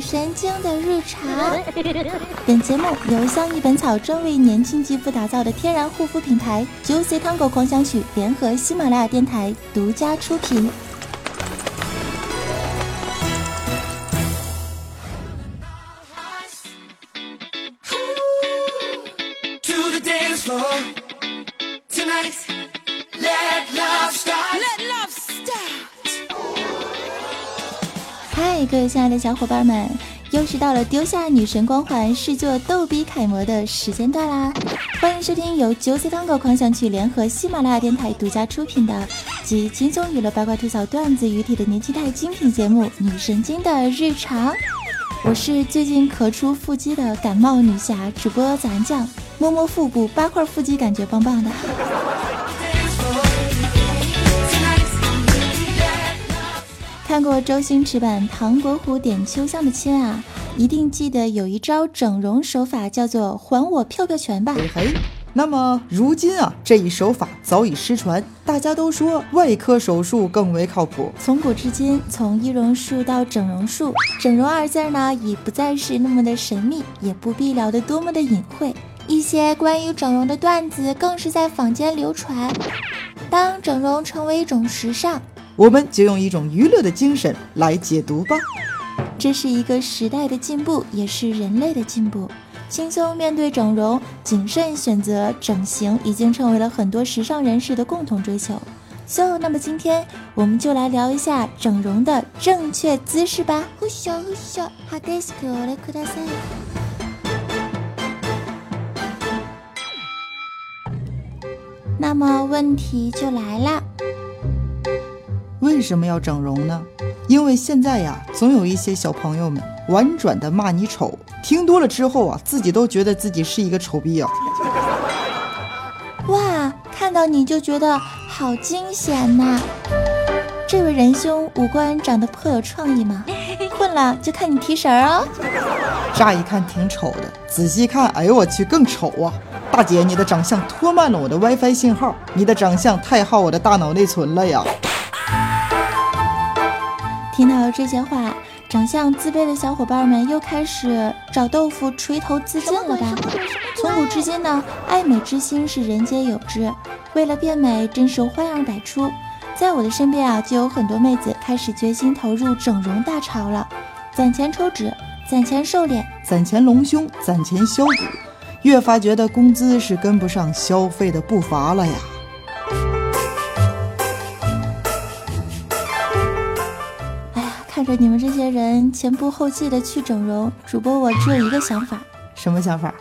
神经的日常。本节目由相宜本草专为年轻肌肤打造的天然护肤品牌 Juicy Tango 狂想曲联合喜马拉雅电台独家出品。的小伙伴们，又是到了丢下女神光环、试做逗比楷模的时间段啦！欢迎收听由九色汤狗狂想曲联合喜马拉雅电台独家出品的集轻松娱乐、八卦吐槽、段子于体的年轻态精品节目《女神经的日常》。我是最近咳出腹肌的感冒女侠主播咱酱，摸摸腹部八块腹肌，感觉棒棒的。看过周星驰版《唐伯虎点秋香》的亲啊，一定记得有一招整容手法叫做“还我票票拳”吧？嘿嘿。那么如今啊，这一手法早已失传，大家都说外科手术更为靠谱。从古至今，从易容术到整容术，整容二字呢已不再是那么的神秘，也不必聊得多么的隐晦。一些关于整容的段子更是在坊间流传。当整容成为一种时尚。我们就用一种娱乐的精神来解读吧。这是一个时代的进步，也是人类的进步。轻松面对整容，谨慎选择整形，已经成为了很多时尚人士的共同追求。So，那么今天我们就来聊一下整容的正确姿势吧。呼咻呼咻，哈德斯克来库达塞。那么问题就来了。为什么要整容呢？因为现在呀，总有一些小朋友们婉转的骂你丑，听多了之后啊，自己都觉得自己是一个丑逼啊。哇，看到你就觉得好惊险呐！这位仁兄五官长得颇有创意嘛，混了就看你提神哦。乍一看挺丑的，仔细看，哎呦我去，更丑啊！大姐，你的长相拖慢了我的 WiFi 信号，你的长相太耗我的大脑内存了呀。听到这些话，长相自卑的小伙伴们又开始找豆腐垂头自尽了吧？从古至今呢，爱美之心是人皆有之，为了变美，真是花样百出。在我的身边啊，就有很多妹子开始决心投入整容大潮了，攒钱抽脂，攒钱瘦脸，攒钱隆胸，攒钱削骨，越发觉得工资是跟不上消费的步伐了呀。看着你们这些人前仆后继的去整容，主播我只有一个想法，什么想法？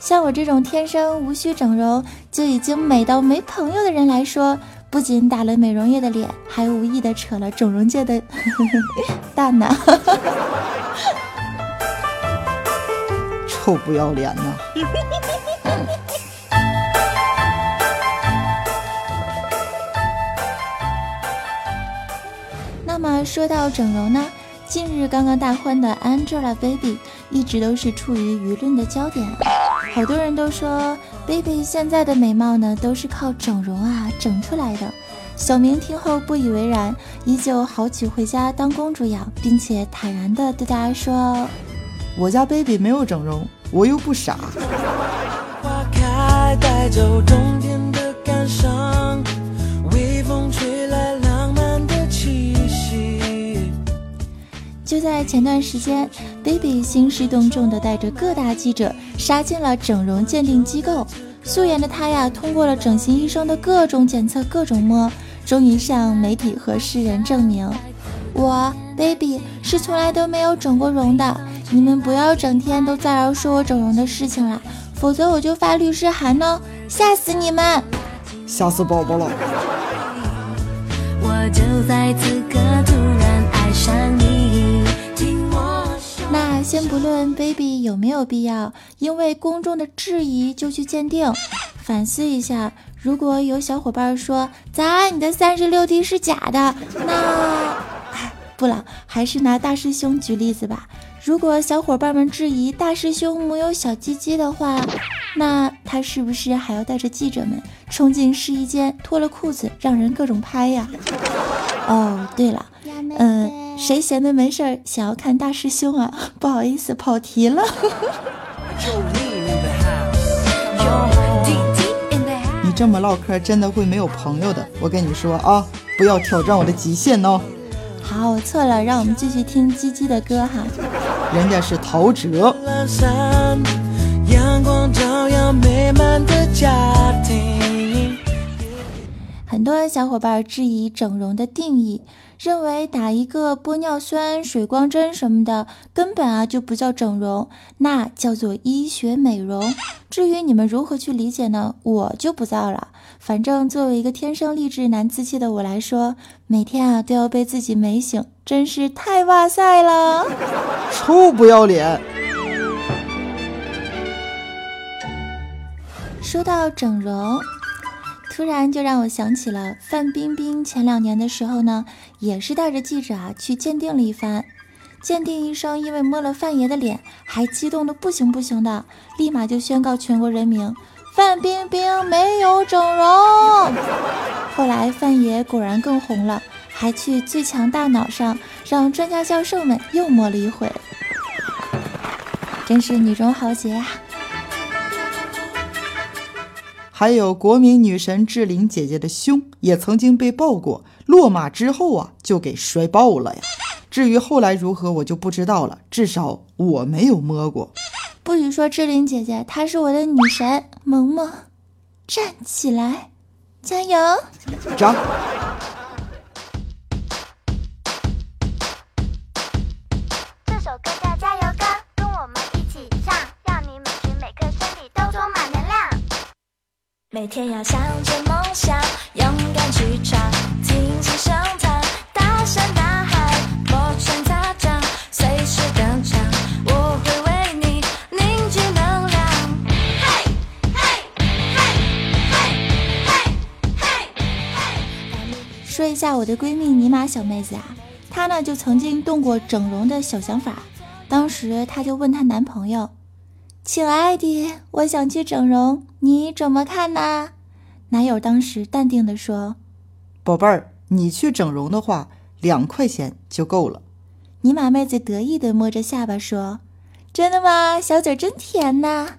像我这种天生无需整容就已经美到没朋友的人来说，不仅打了美容业的脸，还无意的扯了整容界的 蛋呢。臭不要脸呐！那么说到整容呢，近日刚刚大婚的 Angelababy 一直都是处于舆论的焦点，好多人都说 Baby 现在的美貌呢都是靠整容啊整出来的。小明听后不以为然，依旧好娶回家当公主养，并且坦然的对大家说：“我家 Baby 没有整容，我又不傻。”就在前段时间，Baby 兴师动众的带着各大记者杀进了整容鉴定机构。素颜的她呀，通过了整形医生的各种检测、各种摸，终于向媒体和世人证明，我 Baby 是从来都没有整过容的。你们不要整天都在这说我整容的事情了，否则我就发律师函呢，吓死你们！吓死宝宝了！我就在此刻突先不论 baby 有没有必要，因为公众的质疑就去鉴定，反思一下。如果有小伙伴说咱你的三十六 D 是假的，那不了，还是拿大师兄举例子吧。如果小伙伴们质疑大师兄没有小鸡鸡的话，那他是不是还要带着记者们冲进试衣间，脱了裤子让人各种拍呀？哦，对了，嗯。谁闲的没事儿想要看大师兄啊？不好意思，跑题了。你这么唠嗑，真的会没有朋友的。我跟你说啊，不要挑战我的极限哦。好，我错了，让我们继续听鸡鸡的歌哈。人家是陶喆。很多小伙伴质疑整容的定义，认为打一个玻尿酸、水光针什么的，根本啊就不叫整容，那叫做医学美容。至于你们如何去理解呢？我就不造了。反正作为一个天生丽质难自弃的我来说，每天啊都要被自己美醒，真是太哇塞了！臭不要脸！说到整容。突然就让我想起了范冰冰前两年的时候呢，也是带着记者啊去鉴定了一番。鉴定医生因为摸了范爷的脸，还激动的不行不行的，立马就宣告全国人民：范冰冰没有整容。后来范爷果然更红了，还去最强大脑上让专家教授们又摸了一回，真是女中豪杰啊！还有国民女神志玲姐姐的胸也曾经被爆过，落马之后啊就给摔爆了呀。至于后来如何，我就不知道了。至少我没有摸过。不许说志玲姐姐，她是我的女神。萌萌，站起来，加油！站。每天要向着梦想，勇敢去闯，尽情生藏，大声大喊，摩拳擦掌，随时登场，我会为你凝聚能量。嘿，嘿，嘿，嘿，嘿，嘿，说一下我的闺蜜尼玛小妹子啊，她呢就曾经动过整容的小想法，当时她就问她男朋友。亲爱的，我想去整容，你怎么看呢？男友当时淡定地说：“宝贝儿，你去整容的话，两块钱就够了。”尼玛妹子得意地摸着下巴说：“真的吗？小嘴真甜呐。”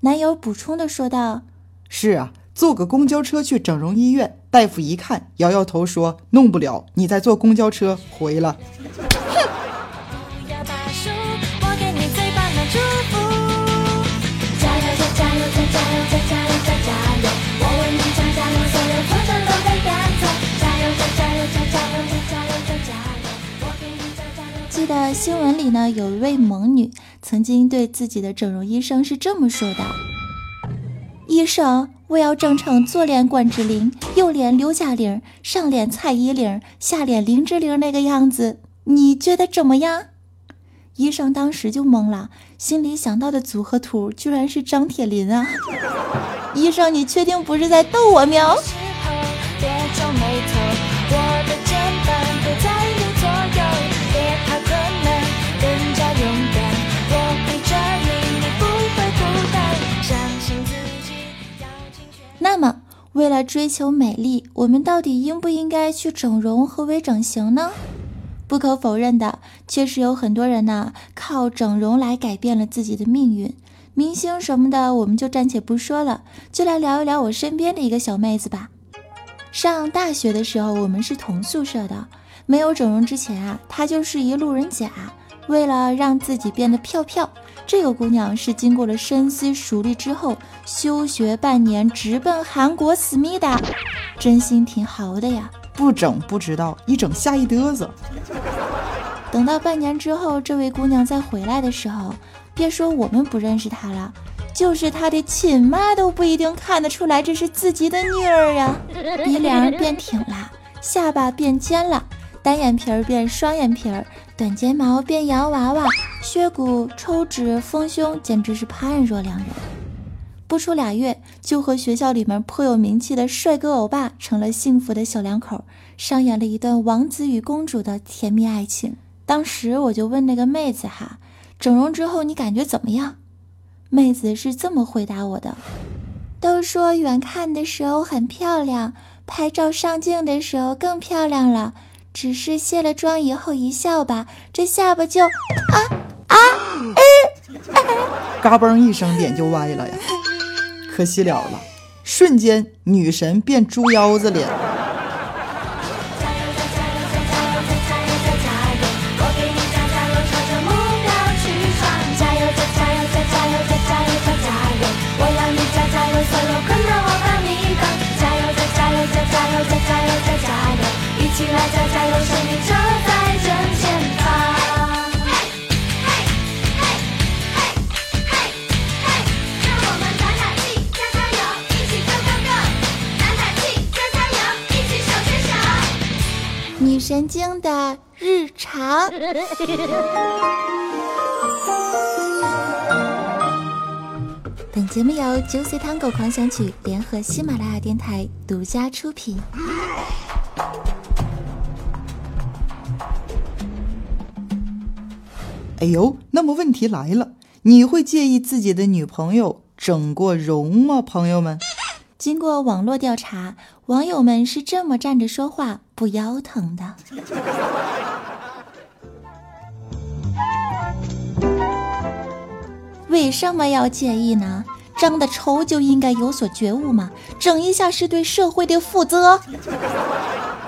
男友补充的说道：“是啊，坐个公交车去整容医院，大夫一看，摇摇头说弄不了，你再坐公交车回了。”记得新闻里呢，有一位猛女曾经对自己的整容医生是这么说的：“医生，我要整成左脸关之琳，右脸刘嘉玲，上脸蔡依林，下脸林志玲那个样子，你觉得怎么样？”医生当时就懵了，心里想到的组合图居然是张铁林啊！医生，你确定不是在逗我喵？那么，为了追求美丽，我们到底应不应该去整容和微整形呢？不可否认的，确实有很多人呢靠整容来改变了自己的命运。明星什么的，我们就暂且不说了，就来聊一聊我身边的一个小妹子吧。上大学的时候，我们是同宿舍的，没有整容之前啊，她就是一路人甲。为了让自己变得漂漂。这个姑娘是经过了深思熟虑之后，休学半年，直奔韩国思密达，真心挺豪的呀。不整不知道，一整吓一嘚瑟。等到半年之后，这位姑娘再回来的时候，别说我们不认识她了，就是她的亲妈都不一定看得出来这是自己的女儿呀。鼻梁变挺了，下巴变尖了，单眼皮儿变双眼皮儿，短睫毛变洋娃娃。削骨、抽脂、丰胸，简直是判若两人。不出俩月，就和学校里面颇有名气的帅哥欧巴成了幸福的小两口，上演了一段王子与公主的甜蜜爱情。当时我就问那个妹子哈，整容之后你感觉怎么样？妹子是这么回答我的：都说远看的时候很漂亮，拍照上镜的时候更漂亮了。只是卸了妆以后一笑吧，这下巴就啊啊哎，嘎嘣一声，脸就歪了呀，可惜了了，瞬间女神变猪腰子脸。加油！加油！加油！加油！一起来加加油神经的日常。本节目由 Juicy Tango 狂想曲联合喜马拉雅电台独家出品。哎呦，那么问题来了，你会介意自己的女朋友整过容吗？朋友们，经过网络调查，网友们是这么站着说话不腰疼的。为什么要介意呢？长得丑就应该有所觉悟吗？整一下是对社会的负责。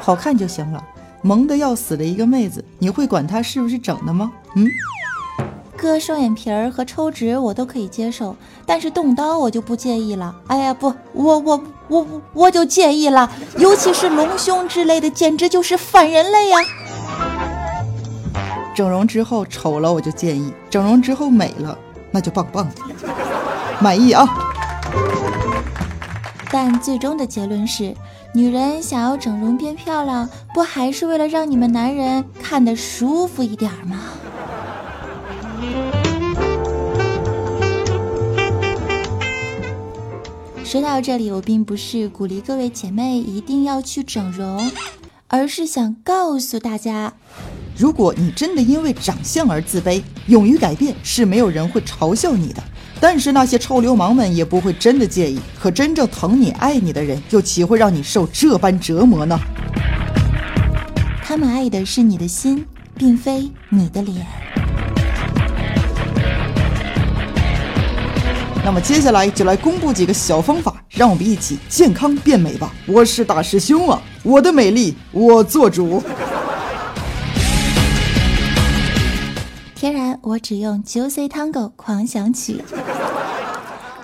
好看就行了。萌的要死的一个妹子，你会管她是不是整的吗？嗯。割双眼皮儿和抽脂我都可以接受，但是动刀我就不介意了。哎呀，不，我我我我就介意了，尤其是隆胸之类的，简直就是反人类呀！整容之后丑了我就介意，整容之后美了那就棒棒的，满意啊！但最终的结论是，女人想要整容变漂亮，不还是为了让你们男人看得舒服一点吗？说到这里，我并不是鼓励各位姐妹一定要去整容，而是想告诉大家，如果你真的因为长相而自卑，勇于改变是没有人会嘲笑你的。但是那些臭流氓们也不会真的介意，可真正疼你、爱你的人，又岂会让你受这般折磨呢？他们爱的是你的心，并非你的脸。那么接下来就来公布几个小方法，让我们一起健康变美吧！我是大师兄啊，我的美丽我做主。天然，我只用 Juicy Tango 狂想曲。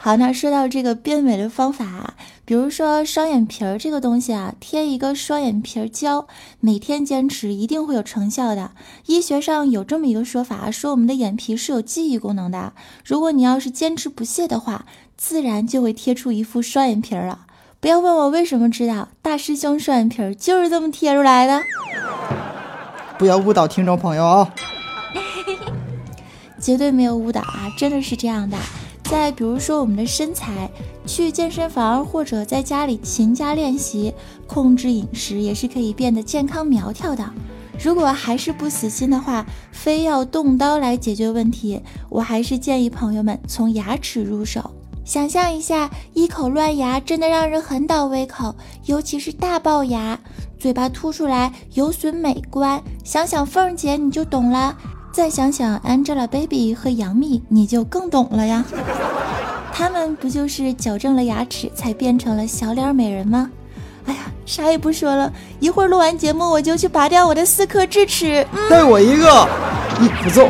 好，那说到这个变美的方法，比如说双眼皮儿这个东西啊，贴一个双眼皮儿胶，每天坚持一定会有成效的。医学上有这么一个说法，说我们的眼皮是有记忆功能的。如果你要是坚持不懈的话，自然就会贴出一副双眼皮儿了。不要问我为什么知道，大师兄双眼皮儿就是这么贴出来的。不要误导听众朋友啊！绝对没有误导啊，真的是这样的。再比如说我们的身材，去健身房或者在家里勤加练习，控制饮食也是可以变得健康苗条的。如果还是不死心的话，非要动刀来解决问题，我还是建议朋友们从牙齿入手。想象一下，一口乱牙真的让人很倒胃口，尤其是大龅牙，嘴巴凸出来有损美观。想想凤姐你就懂了。再想想 Angelababy 和杨幂，你就更懂了呀。他们不就是矫正了牙齿才变成了小脸美人吗？哎呀，啥也不说了，一会儿录完节目我就去拔掉我的四颗智齿。带我一个，你不揍。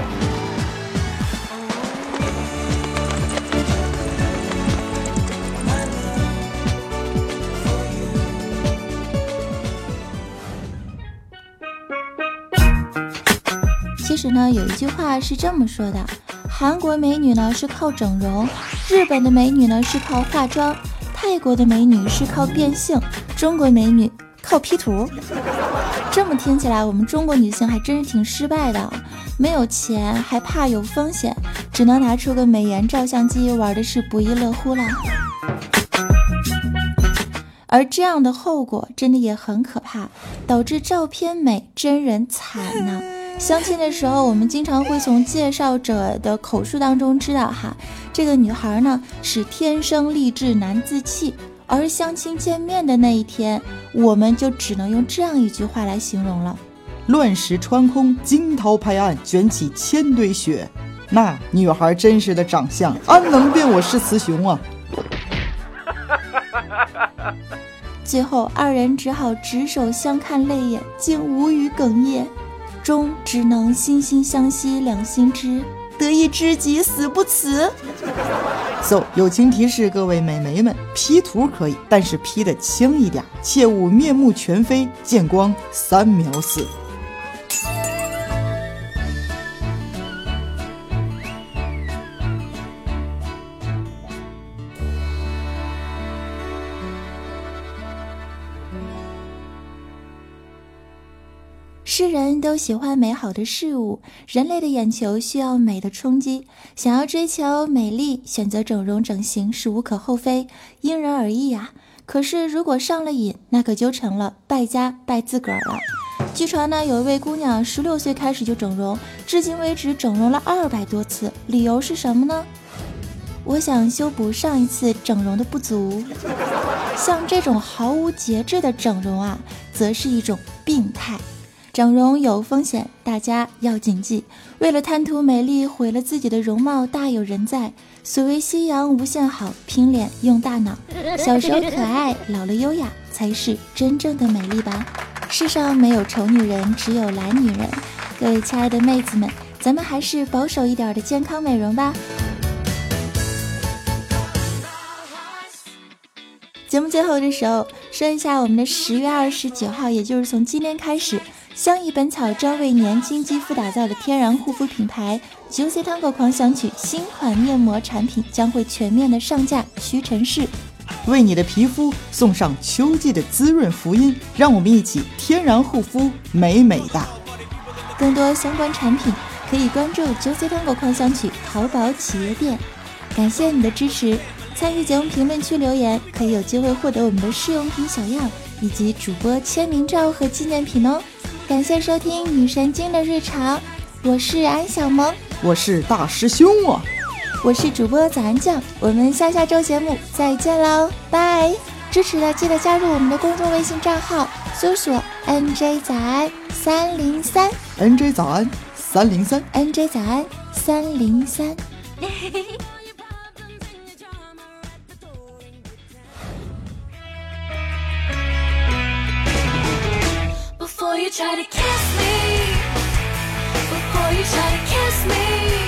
呢，有一句话是这么说的：韩国美女呢是靠整容，日本的美女呢是靠化妆，泰国的美女是靠变性，中国美女靠 P 图。这么听起来，我们中国女性还真是挺失败的，没有钱，还怕有风险，只能拿出个美颜照相机，玩的是不亦乐乎了。而这样的后果真的也很可怕，导致照片美，真人惨呢。相亲的时候，我们经常会从介绍者的口述当中知道，哈，这个女孩呢是天生丽质难自弃。而相亲见面的那一天，我们就只能用这样一句话来形容了：乱石穿空，惊涛拍岸，卷起千堆雪。那女孩真实的长相，安能辨我是雌雄啊！最后，二人只好执手相看泪眼，竟无语哽咽，终只能惺惺相惜两心知，得一知己死不辞。So，友情提示各位美眉们，P 图可以，但是 P 的轻一点，切勿面目全非，见光三秒死。世人都喜欢美好的事物，人类的眼球需要美的冲击，想要追求美丽，选择整容整形是无可厚非，因人而异呀。可是如果上了瘾，那可就成了败家败自个儿了。据传呢，有一位姑娘十六岁开始就整容，至今为止整容了二百多次，理由是什么呢？我想修补上一次整容的不足。像这种毫无节制的整容啊，则是一种病态。整容有风险，大家要谨记。为了贪图美丽，毁了自己的容貌，大有人在。所谓夕阳无限好，拼脸用大脑。小时候可爱，老了优雅，才是真正的美丽吧。世上没有丑女人，只有懒女人。各位亲爱的妹子们，咱们还是保守一点的健康美容吧。节目最后的时候，说一下我们的十月二十九号，也就是从今天开始。相宜本草专为年轻肌肤打造的天然护肤品牌 Juicy Tango 狂想曲新款面膜产品将会全面的上架屈臣氏，为你的皮肤送上秋季的滋润福音，让我们一起天然护肤，美美哒。更多相关产品可以关注 Juicy Tango 狂想曲淘宝企业店。感谢你的支持，参与节目评论区留言可以有机会获得我们的试用品小样以及主播签名照和纪念品哦。感谢收听女神经的日常，我是安小萌，我是大师兄啊，我是主播早安酱，我们下下周节目再见喽，拜！支持的记得加入我们的公众微信账号，搜索 NJ 早安三零三，NJ 早安三零三，NJ 早安三零三。Before you try to kiss me. Before you try to kiss me.